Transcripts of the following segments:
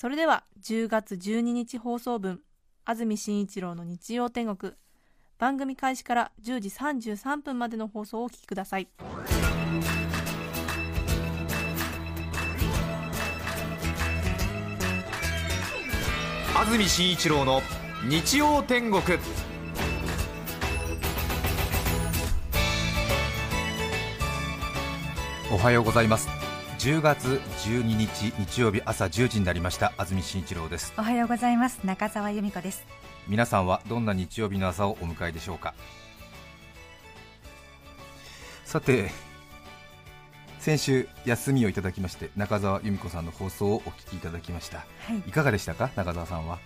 それでは10月12日放送分安住紳一郎の日曜天国。番組開始から10時33分までの放送をお聞きください。安住紳一郎の日曜天国。おはようございます。10月12日日曜日朝10時になりました。安住紳一郎です。おはようございます。中澤由美子です。皆さんはどんな日曜日の朝をお迎えでしょうか？さて先週休みをいただきまして中澤由美子さんの放送をお聞きいただきました。はい。いかがでしたか？中澤さんは。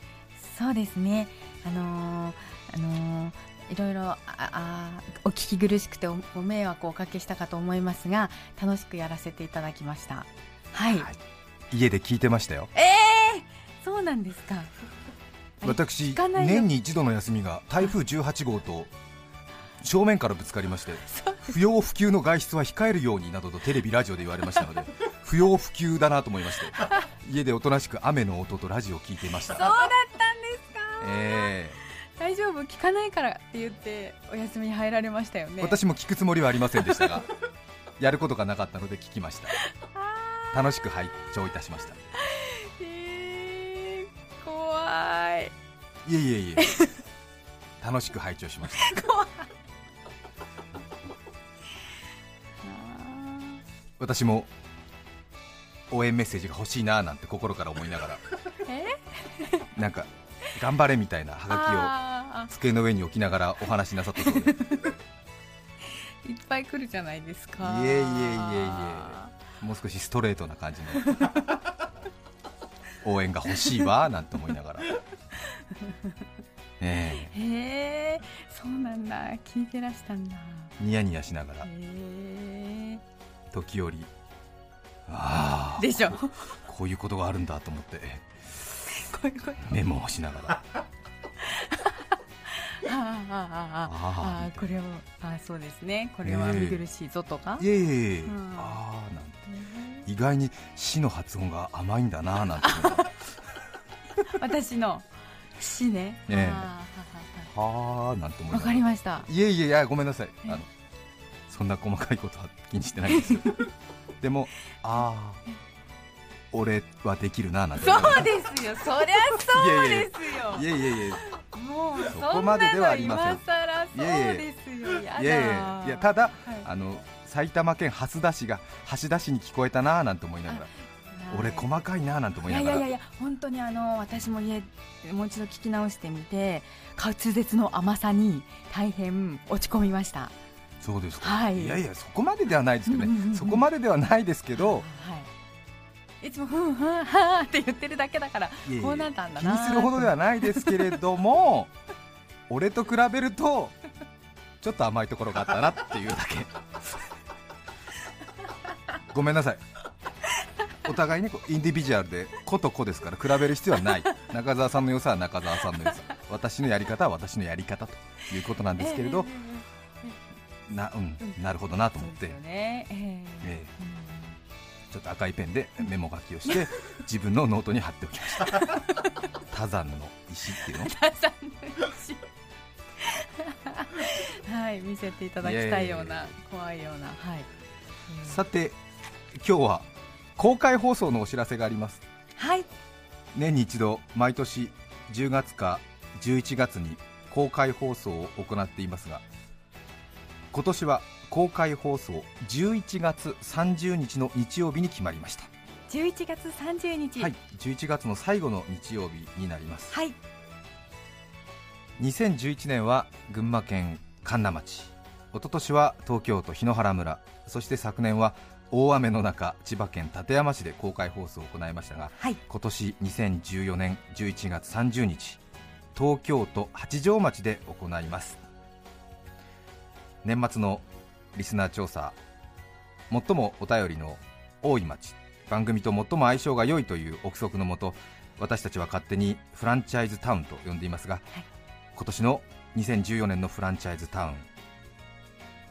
そうですね。あのーあのーいろいろああお聞き苦しくておご迷惑をおかけしたかと思いますが楽しくやらせていただきました。はい、はい。家で聞いてましたよ。ええー、そうなんですか。え私年に一度の休みが台風18号と正面からぶつかりまして不要不急の外出は控えるようになどとテレビラジオで言われましたので 不要不急だなと思いまして家でおとなしく雨の音とラジオを聞いていました。そうだったんですか、え大丈夫？聞かないからって言ってお休みに入られましたよえね。私も聞くつもりはありませんでしたが やることがなかったので聞きました。あ楽しく拝聴いたしました。ーえー、怖い。いえいえいえ。楽しく拝聴しました。私も応援メッセージが欲しいななんて心から思いながらえ？なんか頑張れみたいなハガあキを机の上に置きながらお話しなさったそうで。いっぱい来るじゃないですか。えいえいえいえもう少しストレートな感じの。応援が欲しいわなんて思いながら。え。へえそうなんだ。聞いてらしたんだ。えニヤニヤしながら。時折ああ。でしょ。こういうことがあるんだと思って。メモをしながらああこれをあそうですね。これは見苦しいぞとか、えい、え。うん、ああなんて、意外に「死」の発音が甘いんだななんて。私の「死ね」ねはあなんて思いわかりました。いえいえいやごめんなさい。あのそんな細かいことは気にしてないんですよ。でもああ俺はできるななんて。そうですよ。そりゃそうですよ。いえいえいえ。もうそこまでではありません。今更そうですよいやいやいやただ、はいあの埼玉県蓮田市が橋田市に聞こえたななんて思いながら俺細かいななんて思いながら。いやいやいや本当にあの私も家もう一度聞き直してみて滑舌の甘さに大変落ち込みました。そうですか、はい。やいやそこまでではないですけどね、そこまでではないですけどはいいつもふんふんはーって言ってるだけだからこうなったんだ気なにするほどではないですけれども 俺と比べるとちょっと甘いところがあったなっていうだけ。ごめんなさい。お互いにこうインディビジュアルで個と個ですから比べる必要はない。中澤さんの良さは中澤さんの良さ。私のやり方は私のやり方ということなんですけれど、なうん、なるほどなと思って、ね。ええええうんちょっと赤いペンでメモ書きをして 自分のノートに貼っておきました。他山の石っていうの。他山の石。はい見せていただきたいような怖いような。はい。うん。さて今日は公開放送のお知らせがあります。はい。年に一度毎年10月か11月に公開放送を行っていますが今年は公開放送11月30日の日曜日に決まりました。11月30日。はい11月の最後の日曜日になります。はい。2011年は群馬県神流町。一昨年は東京都檜原村。そして昨年は大雨の中千葉県館山市で公開放送を行いましたがはい。今年2014年11月30日東京都八丈町で行います。年末のリスナー調査最もお便りの多い町番組と最も相性が良いという憶測のもと私たちは勝手にフランチャイズタウンと呼んでいますが、今年の2014年のフランチャイズタウン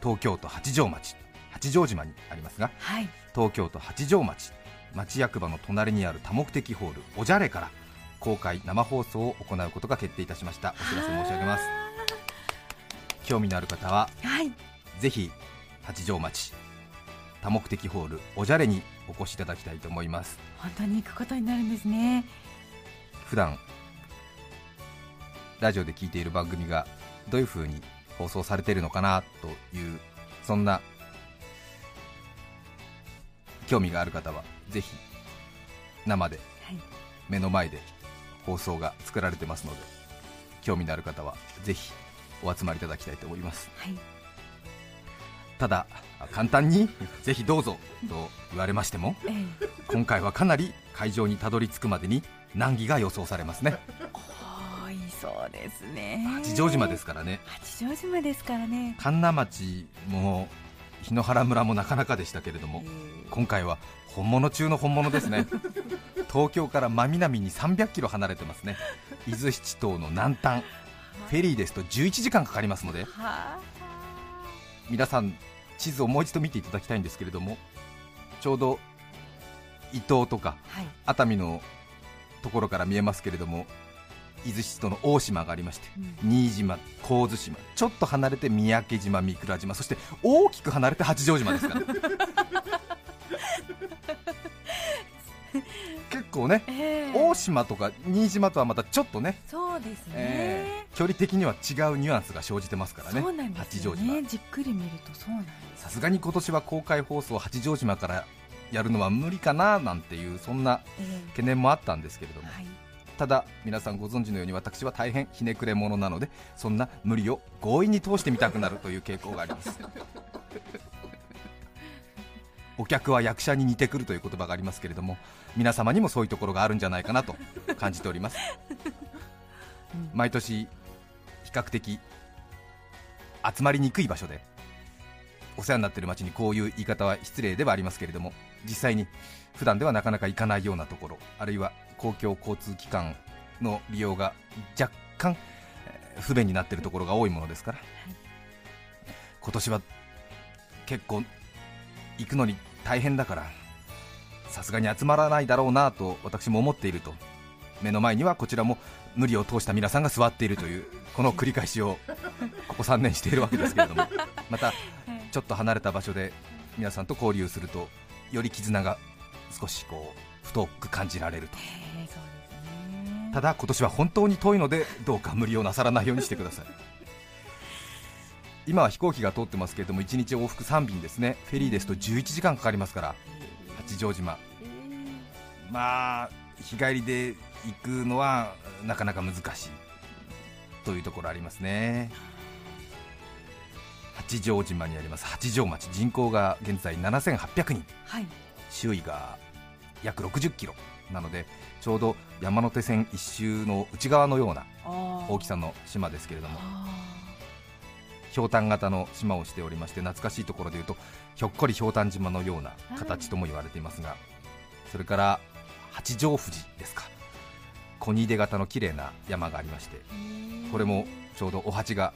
東京都八丈町八丈島にありますがはい。東京都八丈町町役場の隣にある多目的ホールおじゃれから公開生放送を行うことが決定いたしました。お知らせ申し上げます。興味のある方ははい。ぜひ八丈町。多目的ホールおじゃれにお越しいただきたいと思います。本当に行くことになるんですね。普段ラジオで聞いている番組がどういう風に放送されているのかなというそんな興味がある方はぜひ生ではい。目の前で放送が作られてますので興味のある方はぜひお集まりいただきたいと思います。はいただ簡単にぜひどうぞと言われましてもええ。今回はかなり会場にたどり着くまでに難儀が予想されますね。多いそうですね。八丈島ですからね。八丈島ですからね。神流町も檜原村もなかなかでしたけれども今回は本物中の本物ですね。東京から真南に300キロ離れてますね。伊豆七島の南端。フェリーですと11時間かかりますので。は皆さん地図をもう一度見ていただきたいんですけれどもちょうど伊東とかはい。熱海のところから見えますけれども伊豆七島の大島がありましてうん。新島、神津島ちょっと離れて三宅島、三倉島そして大きく離れて八丈島ですから 結構ねええ。大島とか新島とはまたちょっとね、そうですね、えー距離的には違うニュアンスが生じてますからね八丈島。じっくり見るとそうなんさすがに今年は公開放送八丈島からやるのは無理かななんていうそんなえ懸念もあったんですけれども。えはい。ただ皆さんご存知のように私は大変ひねくれ者なのでそんな無理を強引に通してみたくなるという傾向があります。お客は役者に似てくるという言葉がありますけれども皆様にもそういうところがあるんじゃないかなと感じております。うん。毎年比較的集まりにくい場所でお世話になっている町にこういう言い方は失礼ではありますけれども実際に普段ではなかなか行かないようなところあるいは公共交通機関の利用が若干えー不便になっているところが多いものですから、今年は結構行くのに大変だからさすがに集まらないだろうなと私も思っていると目の前にはこちらも無理を通した皆さんが座っているというこの繰り返しを ここ3年しているわけですけれども またちょっと離れた場所で皆さんと交流するとより絆が少しこう太く感じられると。ただ今年は本当に遠いのでどうか無理をなさらないようにしてください。今は飛行機が通ってますけれども1日往復3便ですね。フェリーですと11時間かかりますから八丈島。まあ日帰りで行くのはなかなか難しい。というところありますね。八丈島にあります。八丈町。人口が現在7800人。はい。周囲が約60キロ。なのでちょうど山手線一周の内側のような大大きさの島ですけれども。あひょうたん型の島をしておりまして懐かしいところでいうとひょっこりひょうたん島のような形とも言われていますがそれから八丈富士ですか。小荷出型の綺麗な山がありましてー。これもちょうどお鉢が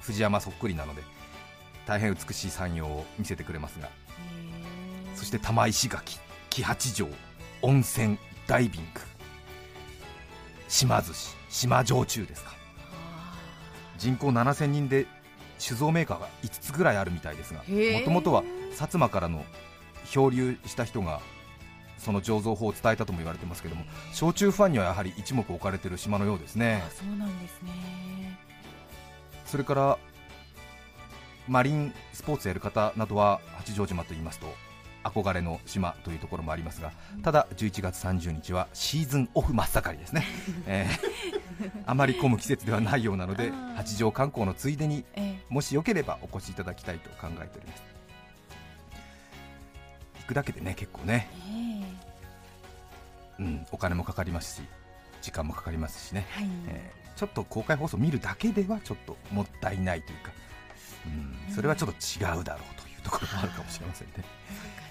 藤山そっくりなので大変美しい山陽を見せてくれますがそして玉石垣木八丈温泉ダイビング島寿司島焼酎ですか。あ。人口7000人で酒造メーカーが5つぐらいあるみたいですがもともとは薩摩からの漂流した人がその醸造法を伝えたとも言われてますけども焼酎ファンにはやはり一目置かれている島のようですーね。あそうなんですね。それからマリンスポーツやる方などは八丈島といいますと憧れの島というところもありますがただ11月30日はシーズンオフ真っ盛りですね、えーあまり混む季節ではないようなので八丈観光のついでにええ。もしよければお越しいただきたいと考えております。行くだけでね結構ね、えうん、お金もかかりますし時間もかかりますしね、えはい、えーちょっと公開放送見るだけではちょっともったいないというか、うん、それはちょっと違うだろうというところもあるかもしれませんね。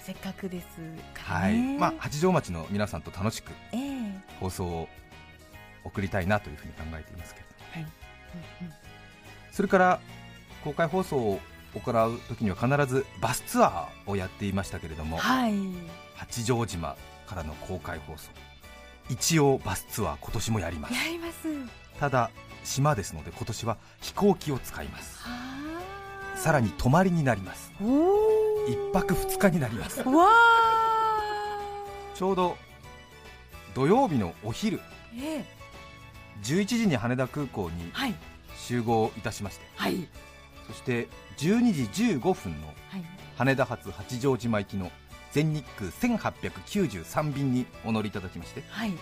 せっかくですかはい。まあ八丈町の皆さんと楽しくええ。放送を送りたいなというふうに考えていますけれども、はい。うんうんそれから公開放送を行う時には必ずバスツアーをやっていましたけれども、はい。八丈島からの公開放送一応バスツアー今年もやりますやります。ただ島ですので今年は飛行機を使いますはあ。さらに泊まりになります。一泊二日になりますわちょうど土曜日のお昼ー。ええ11時に羽田空港にはい。集合いたしましてはい。そして12時15分のはい。羽田発八丈島行きの全日空1893便にお乗りいただきましてはい。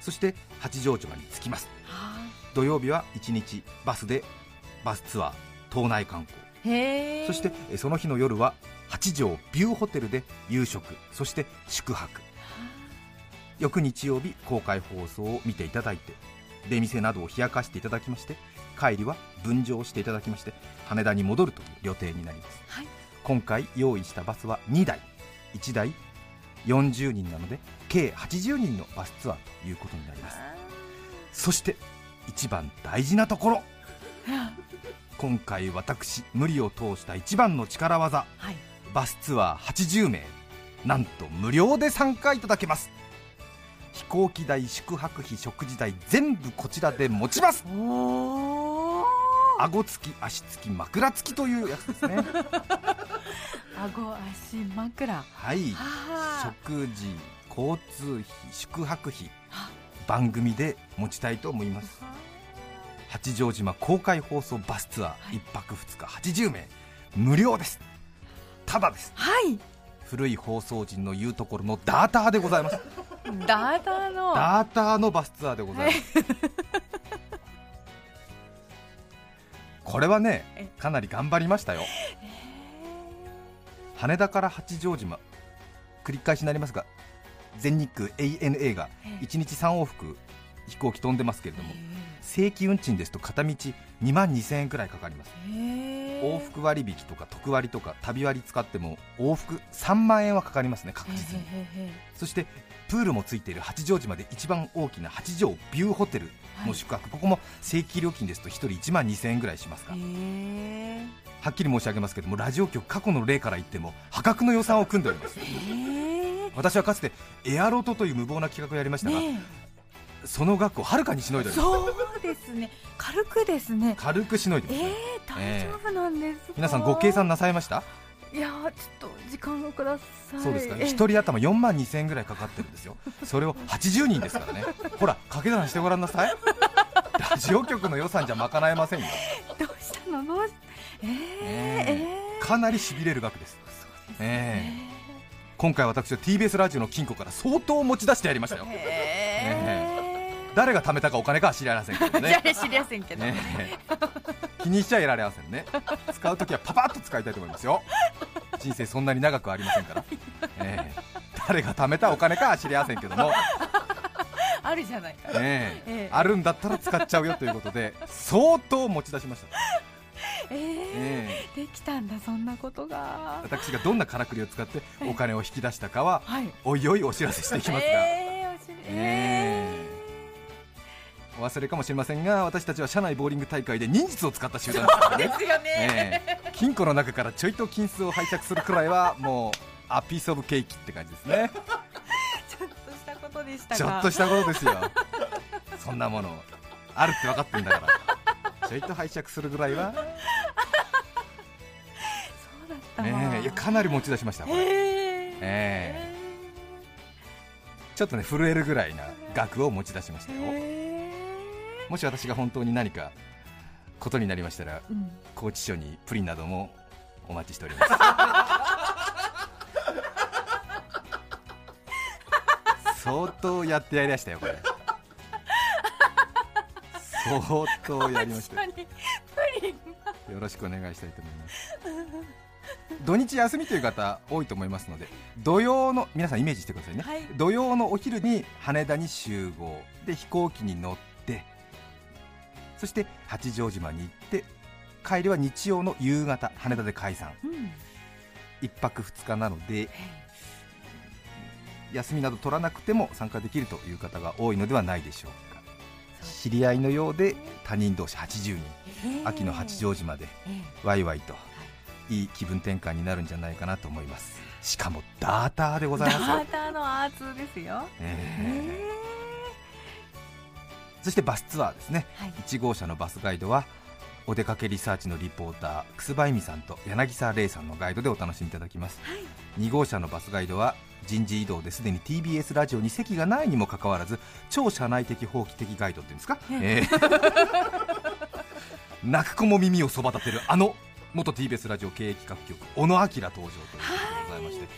そして八丈島に着きますは土曜日は1日バスでバスツアー島内観光。そしてえその日の夜は八丈ビューホテルで夕食そして宿泊翌日曜日公開放送を見ていただいて出店などを冷やかしていただきまして帰りは分乗していただきまして羽田に戻るという予定になります。はい。今回用意したバスは2台。1台40人なので計80人のバスツアーということになります。そして一番大事なところ。今回私無理を通した一番の力技。はい。バスツアー80名。なんと無料で参加いただけます飛行機代宿泊費食事代全部こちらで持ちます。顎付き足付き枕付きというやつですね。顎足枕。はい。はあ。食事交通費宿泊費は。番組で持ちたいと思います。八丈島公開放送バスツアー1泊2日80名。無料です。ただです。はい。古い放送陣の言うところのダーターでございますダーダの。ダーターのバスツアーでございます。これはねえ。かなり頑張りましたよ。羽田から八丈島繰り返しになりますが全日空 ANA がええ。1日3往復飛行機飛んでますけれども正規運賃ですと片道2万2000円くらいかかります。往往復割引とか特割とか旅割使っても往復3万円はかかりますね確実に。そしてプールもついている八丈島で一番大きな八丈ビューホテルの宿泊、ここも正規料金ですと1人1万2000円ぐらいしますが、はっきり申し上げますけどもラジオ局過去の例から言っても破格の予算を組んでおります。私はかつてエアロトという無謀な企画をやりましたが、ねその額をはるかにしのいでおります。そうですね。軽くですね。軽くしのいでえます、ー、大丈夫なんです。か皆さんご計算なさいました？いやーちょっと時間をください。そうですか。え1人頭4万2000円ぐらいかかってるんですよ。それを80人ですからね。ほら掛け算してごらんなさい。ラジオ局の予算じゃ賄えませんよ。どうしたの？どうしえー、え。えー。かなりしびれる額です。そうですえ今回私は TBS ラジオの金庫から相当持ち出してやりましたよ。えー誰が貯めたかお金かは知りませんけどね。知りませんけど、ね。気にしちゃいられませんね。使うときはパパッと使いたいと思いますよ。人生そんなに長くありませんから、え え誰が貯めたお金かは知りませんけども、あるじゃないか、ね。ええ。えあるんだったら使っちゃうよということで相当持ち出しました、えーえ。えできたんだそんなことが。私がどんなからくりを使ってお金を引き出したかははい。おいおいお知らせしていきますが、えー、えお忘れかもしれませんが私たちは社内ボーリング大会で忍術を使った集団ですからね。ですよね、ええ。金庫の中からちょいと金子を拝借するくらいはもうアピースオブケーキって感じですね。ちょっとしたことでしたが。ちょっとしたことですよ。そんなものあるって分かってんだから。ちょいと拝借するぐらいは、そうだったわ。ねえ。いやかなり持ち出しましたこれ。え。ーえ。ちょっとね震えるぐらいな額を持ち出しましたよ。えもし私が本当に何かことになりましたらーうん。高知署にプリンなどもお待ちしております。相当やってやりましたよこれ。相当やりましたよろしくお願いしたいと思います。土日休みという方多いと思いますので土曜の皆さんイメージしてくださいね、はい。土曜のお昼に羽田に集合。で飛行機に乗ってそして八丈島に行って帰りは日曜の夕方羽田で解散。うん。1泊2日なので休みなど取らなくても参加できるという方が多いのではないでしょうか。知り合いのようで他人同士80人。秋の八丈島でえワイワイとい。い気分転換になるんじゃないかなと思います。しかもダーターでごえざいますよ。ダーターのアーツですよ。ええそしてバスツアーですね。はい。1号車のバスガイドはお出かけリサーチのリポーター楠葉恵美さんと柳沢玲さんのガイドでお楽しみいただきます、2号車のバスガイドは人事異動ですでに TBS ラジオに席がないにもかかわらず超社内的放棄的ガイドっていうんですか、ええ。泣く子も耳をそば立てるあの元 TBS ラジオ経営企画局小野明登場ということでございまして、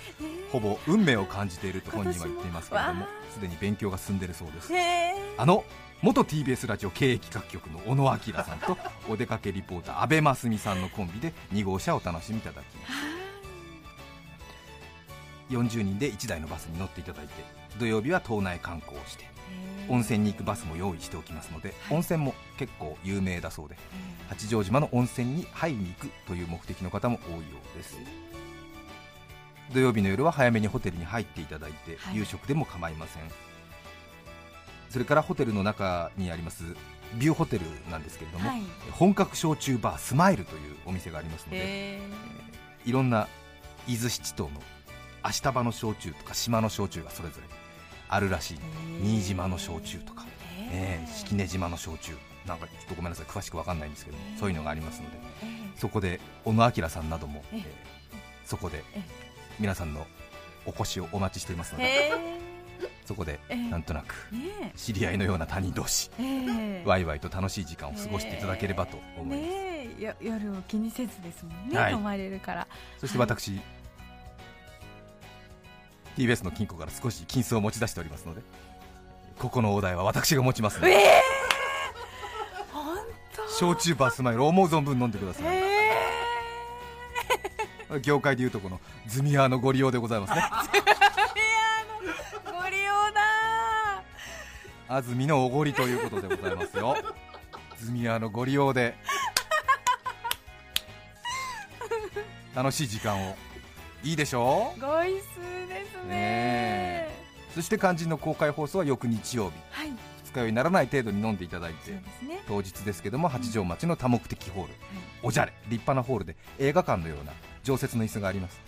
ほぼ運命を感じていると本人は言っていますけれどもすでに勉強が進んでいるそうです。あの元 TBS ラジオ経営企画局の小野明さんと お出かけリポーター阿部真澄さんのコンビで2号車をお楽しみいただきます。40人で1台のバスに乗っていただいて土曜日は島内観光をして温泉に行くバスも用意しておきますので、温泉も結構有名だそうで八丈島の温泉に入りに行くという目的の方も多いようです土曜日の夜は早めにホテルに入っていただいて、はい。夕食でも構いません。それからホテルの中にありますビューホテルなんですけれども、はい。本格焼酎バースマイルというお店がありますので、へいろんな伊豆七島の足場の焼酎とか島の焼酎がそれぞれあるらしい。新島の焼酎とか、えー式根島の焼酎。なんかちょっとごめんなさい詳しく分かんないんですけどそういうのがありますのでそこで小野明さんなども、ええーそこでえ皆さんのお越しをお待ちしていますのでえそこでえなんとなくね知り合いのような他人同士ええ。えワイワイと楽しい時間を過ごしていただければと思います、よ夜を気にせずですもんね、はい。泊まれるから。そして私、TBS の金庫から少し金子を持ち出しておりますのでここのお題は私が持ちますので、え本焼酎バスマイル思う存分飲んでくだ当さい、え業界でいうとこのズミアーのご利用でございますね。えご利用だ。安住のおごりということでございますよ。ズミアーのご利用で。楽しい時間を。いいでしょう？ごいすですねねそして肝心の公開放送は翌日曜日。はい。二日酔いにならない程度に飲んでいただいてね。当日ですけども八丈町の多目的ホール、おじゃれ。立派なホールで映画館のような常設の椅子があります。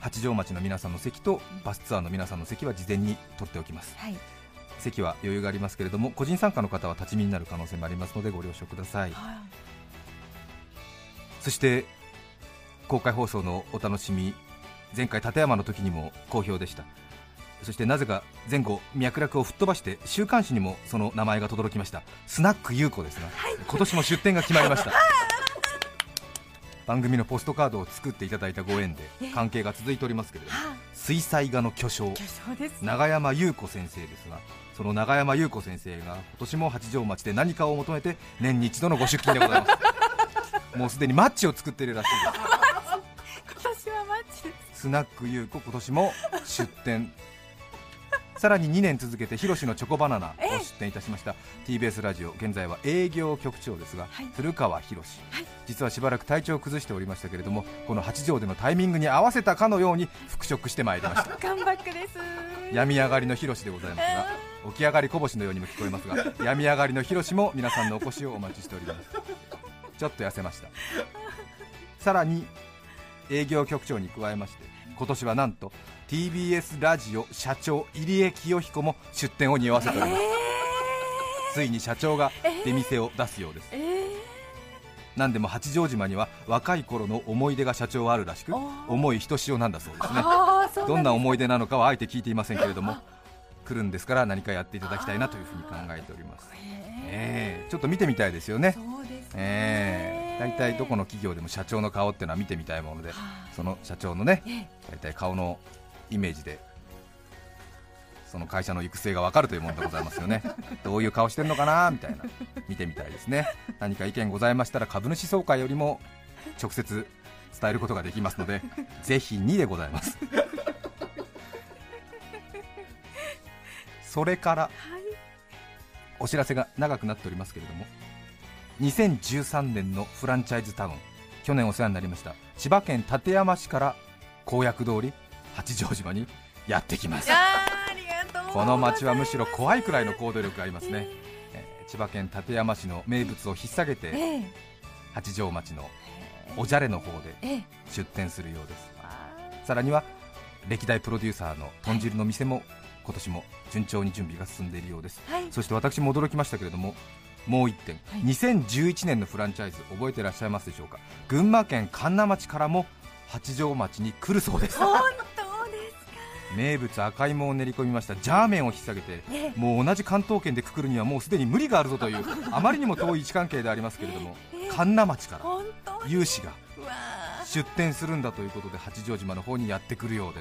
八丈町の皆さんの席とバスツアーの皆さんの席は事前に取っておきます。はい。席は余裕がありますけれども個人参加の方は立ち見になる可能性もありますのでご了承ください。はい。そして公開放送のお楽しみ前回立山の時にも好評でした。そしてなぜか前後脈絡を吹っ飛ばして週刊誌にもその名前が轟きました。スナック優子ですが、今年も出店が決まりました 番組のポストカードを作っていただいたご縁で関係が続いておりますけれどもは水彩画の巨匠永山優子先生ですがその永山優子先生が今年も八丈町で何かを求めて年に一度のご出勤でございます。もうすでにマッチを作っているらしいです。今年はマッチです。スナック優子今年も出店さらに2年続けて広しのチョコバナナを出店いたしました。TBS ラジオ現在は営業局長ですが、はい。古川博実はしばらく体調を崩しておりましたけれどもこの八丈でのタイミングに合わせたかのように復職してまいりました。カムバックです。病み上がりの広しでございますが起き上がりこぼしのようにも聞こえますが 病み上がりの広しも皆さんのお越しをお待ちしております。ちょっと痩せました。さらに営業局長に加えまして今年はなんと TBS ラジオ社長入江清彦も出店を匂わせております、ついに社長が出店を出すようです、えー。何でも八丈島には若い頃の思い出が社長はあるらしく思いひとしおなんだそうですね。どんな思い出出なのかはあえて聞いていませんけれども 来るんですから何かやっていただきたいなというふうに考えております、ええちょっと見てみたいですよね。そうですね。ええ大体どこの企業でも社長の顔っていうのは見てみたいものではあ。その社長のねえ。大体顔のイメージでその会社の行く末が分かるというものでございますよね。どういう顔してるのかなみたいな。見てみたいですね。何か意見ございましたら株主総会よりも直接伝えることができますので ぜひ2でございます。それからはい。お知らせが長くなっておりますけれども2013年のフランチャイズタウン去年お世話になりました千葉県館山市から公約通り八丈島にやってきます。この街はむしろ怖いくらいの行動力がありますね、えー。千葉県館山市の名物を引っ提げてええ。八丈町のおじゃれの方でええ。出店するようです。わさらには歴代プロデューサーの豚汁の店も今年も順調に準備が進んでいるようです。ーはい。そして私も驚きましたけれどももう1点、はい。2011年のフランチャイズ覚えていらっしゃいますでしょうか。群馬県神流町からも八丈町に来るそうです名物赤芋を練り込みました。ジャーメンを引っ提げてええ。もう同じ関東圏でくくるにはもうすでに無理があるぞという あまりにも遠い位置関係でありますけれどもええ。神流町から有志が出店するんだということで八丈島の方にやってくるようで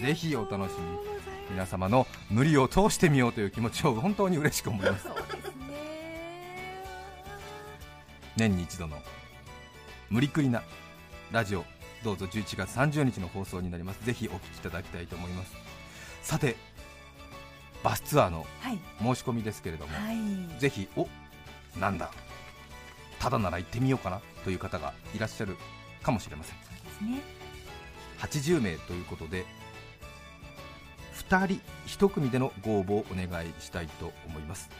す。ぜひお楽しみ。皆様の無理を通してみようという気持ちを本当に嬉しく思います。年に一度の無理くりなラジオどうぞ11月30日の放送になります。ぜひお聞きいただきたいと思います。さてバスツアーのはい。申し込みですけれども、はい。ぜひおなんだただなら行ってみようかなという方がいらっしゃるかもしれません。ですね。80名ということで2人1組でのご応募をお願いしたいと思います。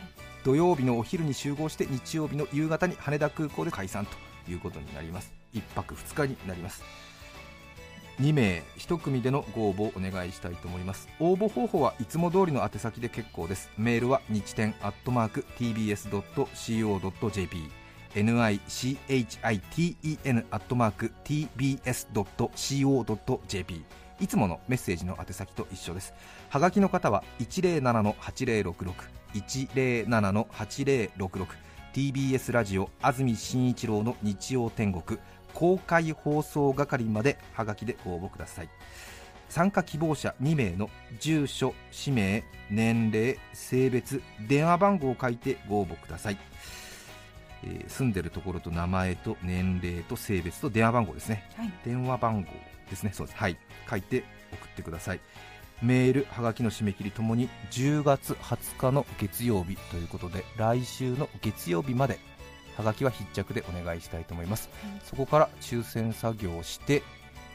土曜日のお昼に集合して日曜日の夕方に羽田空港で解散ということになります。1泊2日になります2名1組でのご応募をお願いしたいと思います。応募方法はいつも通りの宛先で結構です。メールは日天アットマーク tbs.co.jp nichiten アットマーク tbs.co.jp いつものメッセージの宛先と一緒です。はがきの方は107-8066 107-8066 TBS ラジオ安住紳一郎の日曜天国。公開放送係まではがきでご応募ください。参加希望者2名の住所氏名年齢性別電話番号を書いてご応募ください、えー住んでるところと名前と年齢と性別と電話番号ですね。はい。電話番号ですね。そうです。はい。書いて送ってください。メールはがきの締め切りともに10月20日の月曜日ということで来週の月曜日まではがきは必着でお願いしたいと思います、はいそこから抽選作業をして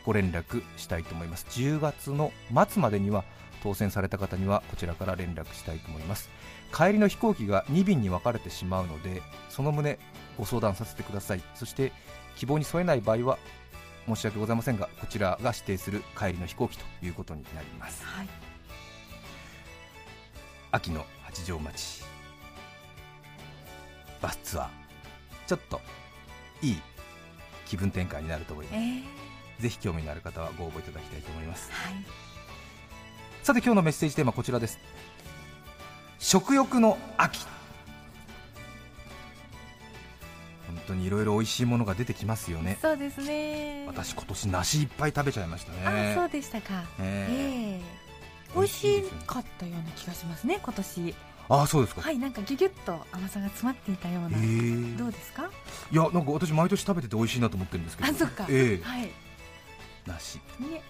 ご連絡したいと思います。10月の末までには当選された方にはこちらから連絡したいと思います。帰りの飛行機が2便に分かれてしまうのでその旨ご相談させてください。そして希望に添えない場合は申し訳ございませんがこちらが指定する帰りの飛行機ということになります。はい。秋の八丈町バスツアーちょっといい気分転換になると思います。えー。ぜひ興味のある方はご応募いただきたいと思います。はい。さて今日のメッセージテーマはこちらです。食欲の秋。本当にいろいろ美味しいものが出てきますよね。そうですね。私今年梨いっぱい食べちゃいましたね。あそうでしたか。ええ。え美味しかったような気がしますね今年ああそうですか、はいなんかギュギュッと甘さが詰まっていたような。えー。どうですか？いやなんか私毎年食べてて美味しいなと思ってるんですけど。あそっか。ええ。はい。梨ね。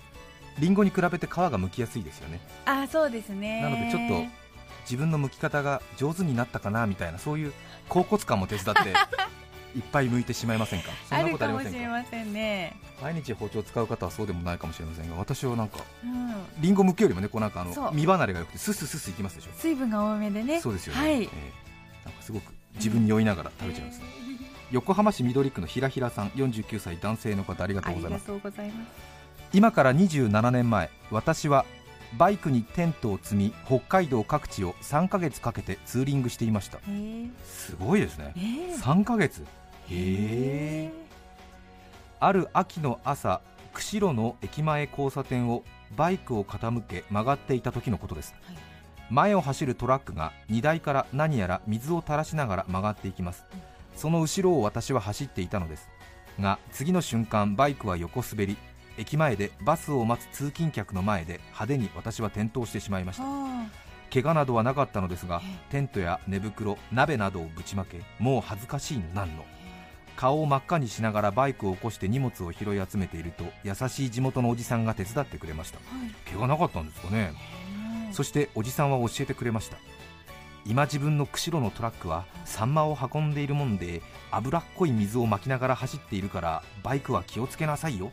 リンゴに比べて皮が剥きやすいですよね。あそうですね。なのでちょっと自分の剥き方が上手になったかなみたいなそういう恍惚感も手伝って いっぱい剥いてしまいませんか？そんなことありませんか？もしれませんね。毎日包丁を使う方はそうでもないかもしれませんが私はなんかうん。リンゴ剥くよりもねこうなんかあの身離れが良くてスッスッスッスいきますでしょ？水分が多めでね。そうですよね、はい。ええ。なんかすごく自分に酔いながら食べちゃいますね、横浜市緑区のひらひらさん49歳男性の方ありがとうございます。今から27年前私はバイクにテントを積み北海道各地を3ヶ月かけてツーリングしていました。へえ。すごいですね。ええ。3ヶ月へえある秋の朝釧路の駅前交差点をバイクを傾け曲がっていた時のことです、はい。前を走るトラックが荷台から何やら水を垂らしながら曲がっていきます、その後ろを私は走っていたのです。が次の瞬間バイクは横滑り駅前でバスを待つ通勤客の前で派手に私は転倒してしまいました。あ。怪我などはなかったのですがえテントや寝袋鍋などをぶちまけもう恥ずかしいのなんの顔を真っ赤にしながらバイクを起こして荷物を拾い集めていると優しい地元のおじさんが手伝ってくれました。はい。怪我なかったんですかね。そしておじさんは教えてくれました。今自分の釧路のトラックはサンマを運んでいるもんで脂っこい水をまきながら走っているからバイクは気をつけなさいよ。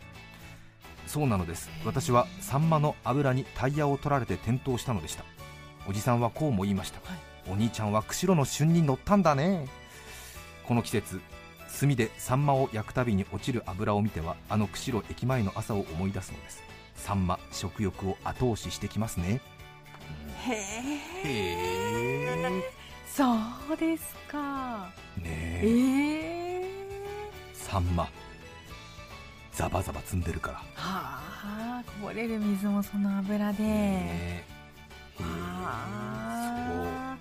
そうなのです。私はサンマの油にタイヤを取られて転倒したのでした。おじさんはこうも言いました、お兄ちゃんは釧路の旬に乗ったんだね。この季節炭でサンマを焼くたびに落ちる油を見てはあの釧路駅前の朝を思い出すのです。サンマ食欲を後押ししてきますね。へへえそうですか。ねえ。ええサンマザバザバ積んでるから。はあこぼれる水もその油で、ねえ。あ。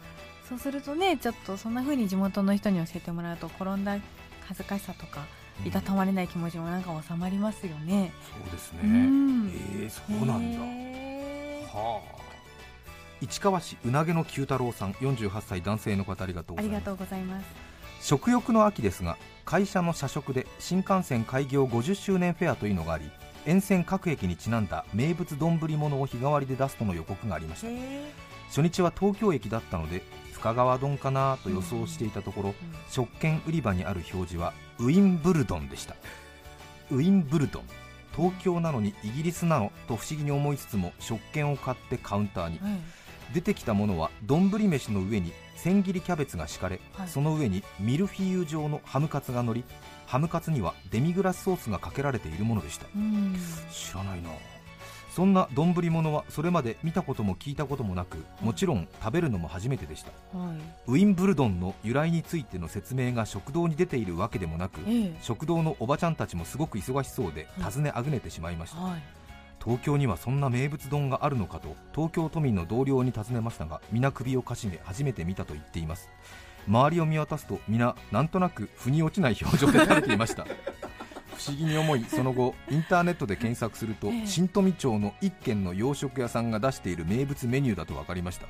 ー。そうするとねちょっとそんな風に地元の人に教えてもらうと転んだ恥ずかしさとかいたたまれない気持ちもなんか収まりますよね、そうですね。うん。ええそうなんだ。はあ。市川市うなげの九太郎さん48歳男性の方ありがとうございます。ありがとうございます。食欲の秋ですが会社の社食で新幹線開業50周年フェアというのがあり沿線各駅にちなんだ名物丼物を日替わりで出すとの予告がありました。初日は東京駅だったので深川丼かなと予想していたところ、食券売り場にある表示はウィンブルドンでした。ウィンブルドン東京なのにイギリスなのと不思議に思いつつも食券を買ってカウンターに。はい。出てきたものは丼飯の上に千切りキャベツが敷かれ、はい。その上にミルフィーユ状のハムカツが乗りハムカツにはデミグラスソースがかけられているものでした。うん。知らないなそんな丼物はそれまで見たことも聞いたこともなくもちろん食べるのも初めてでした。はい。ウィンブルドンの由来についての説明が食堂に出ているわけでもなくええ。食堂のおばちゃんたちもすごく忙しそうではい。尋ねあぐねてしまいました。はい。東京にはそんな名物丼があるのかと東京都民の同僚に尋ねましたが皆首をかしげ初めて見たと言っています。周りを見渡すと皆なんとなく腑に落ちない表情で食べていました不思議に思いその後インターネットで検索すると、ええ。新富町の一軒の洋食屋さんが出している名物メニューだと分かりました。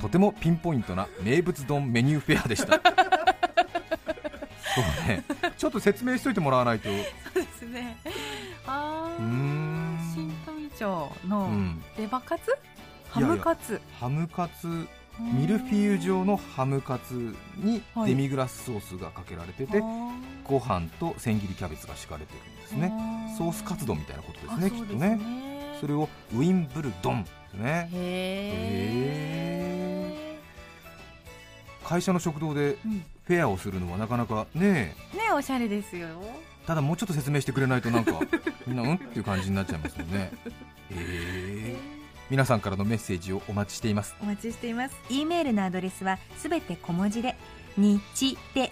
とてもピンポイントな名物丼メニューフェアでした。そうね。ちょっと説明しといてもらわないと。そうですね。あうーーん。新富町うのん。レバカツ？ハムカツ。ハムカツミルフィーユ状のハムカツにはい。デミグラスソースがかけられてて、ご飯と千切りキャベツが敷かれてるんですね。ソースカツ丼みたいなことですねきっとね。それをウィンブルドンですね。へ会社の食堂でフェアをするのはなかなかねえ。ねおしゃれですよ。ただもうちょっと説明してくれないとなんかみんなうん？っていう感じになっちゃいますよね。へえ皆さんからのメッセージをお待ちしています。お待ちしています。E メールのアドレスはすべて小文字で日天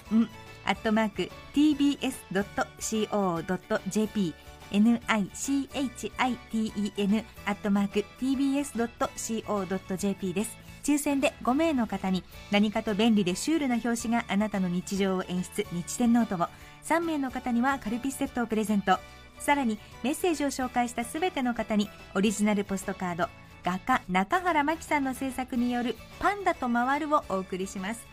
アットマーク tbs.co.jp nichiten アットマーク tbs.co.jp です。抽選で5名の方に何かと便利でシュールな表紙があなたの日常を演出日天ノートを。3名の方にはカルピスセットをプレゼント。さらにメッセージを紹介したすべての方にオリジナルポストカード画家中原真紀さんの制作による「パンダと回る」をお送りします。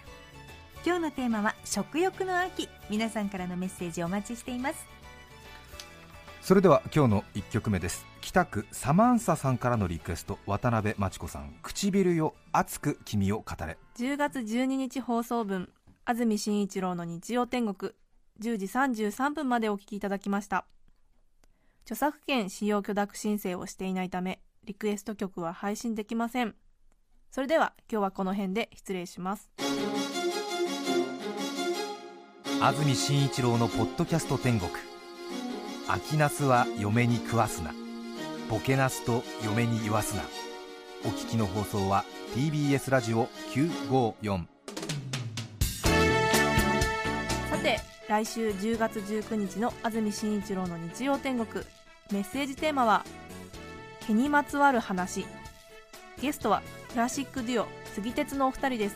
今日のテーマは食欲の秋。皆さんからのメッセージお待ちしています。それでは今日の1曲目です。北区サマンサさんからのリクエスト。渡辺真知子さん唇よ熱く君を語れ。10月12日放送分安住紳一郎の日曜天国。10時33分までお聞きいただきました。著作権使用許諾申請をしていないためリクエスト曲は配信できません。それでは今日はこの辺で失礼します。安住紳一郎のポッドキャスト天国。秋ナスは嫁に食わすな。ボケナスと嫁に言わすな。お聞きの放送は TBS ラジオ954さて来週10月19日の安住紳一郎の日曜天国。メッセージテーマは毛にまつわる話。ゲストはクラシックデュオ杉鉄のお二人です。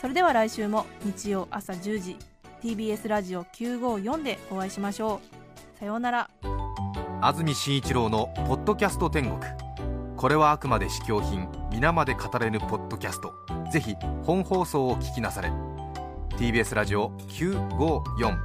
それでは来週も日曜朝10時 TBS ラジオ954でお会いしましょう。さようなら。安住紳一郎の「ポッドキャスト天国」これはあくまで試供品皆まで語れぬポッドキャスト。ぜひ本放送を聞きなされ。TBS ラジオ954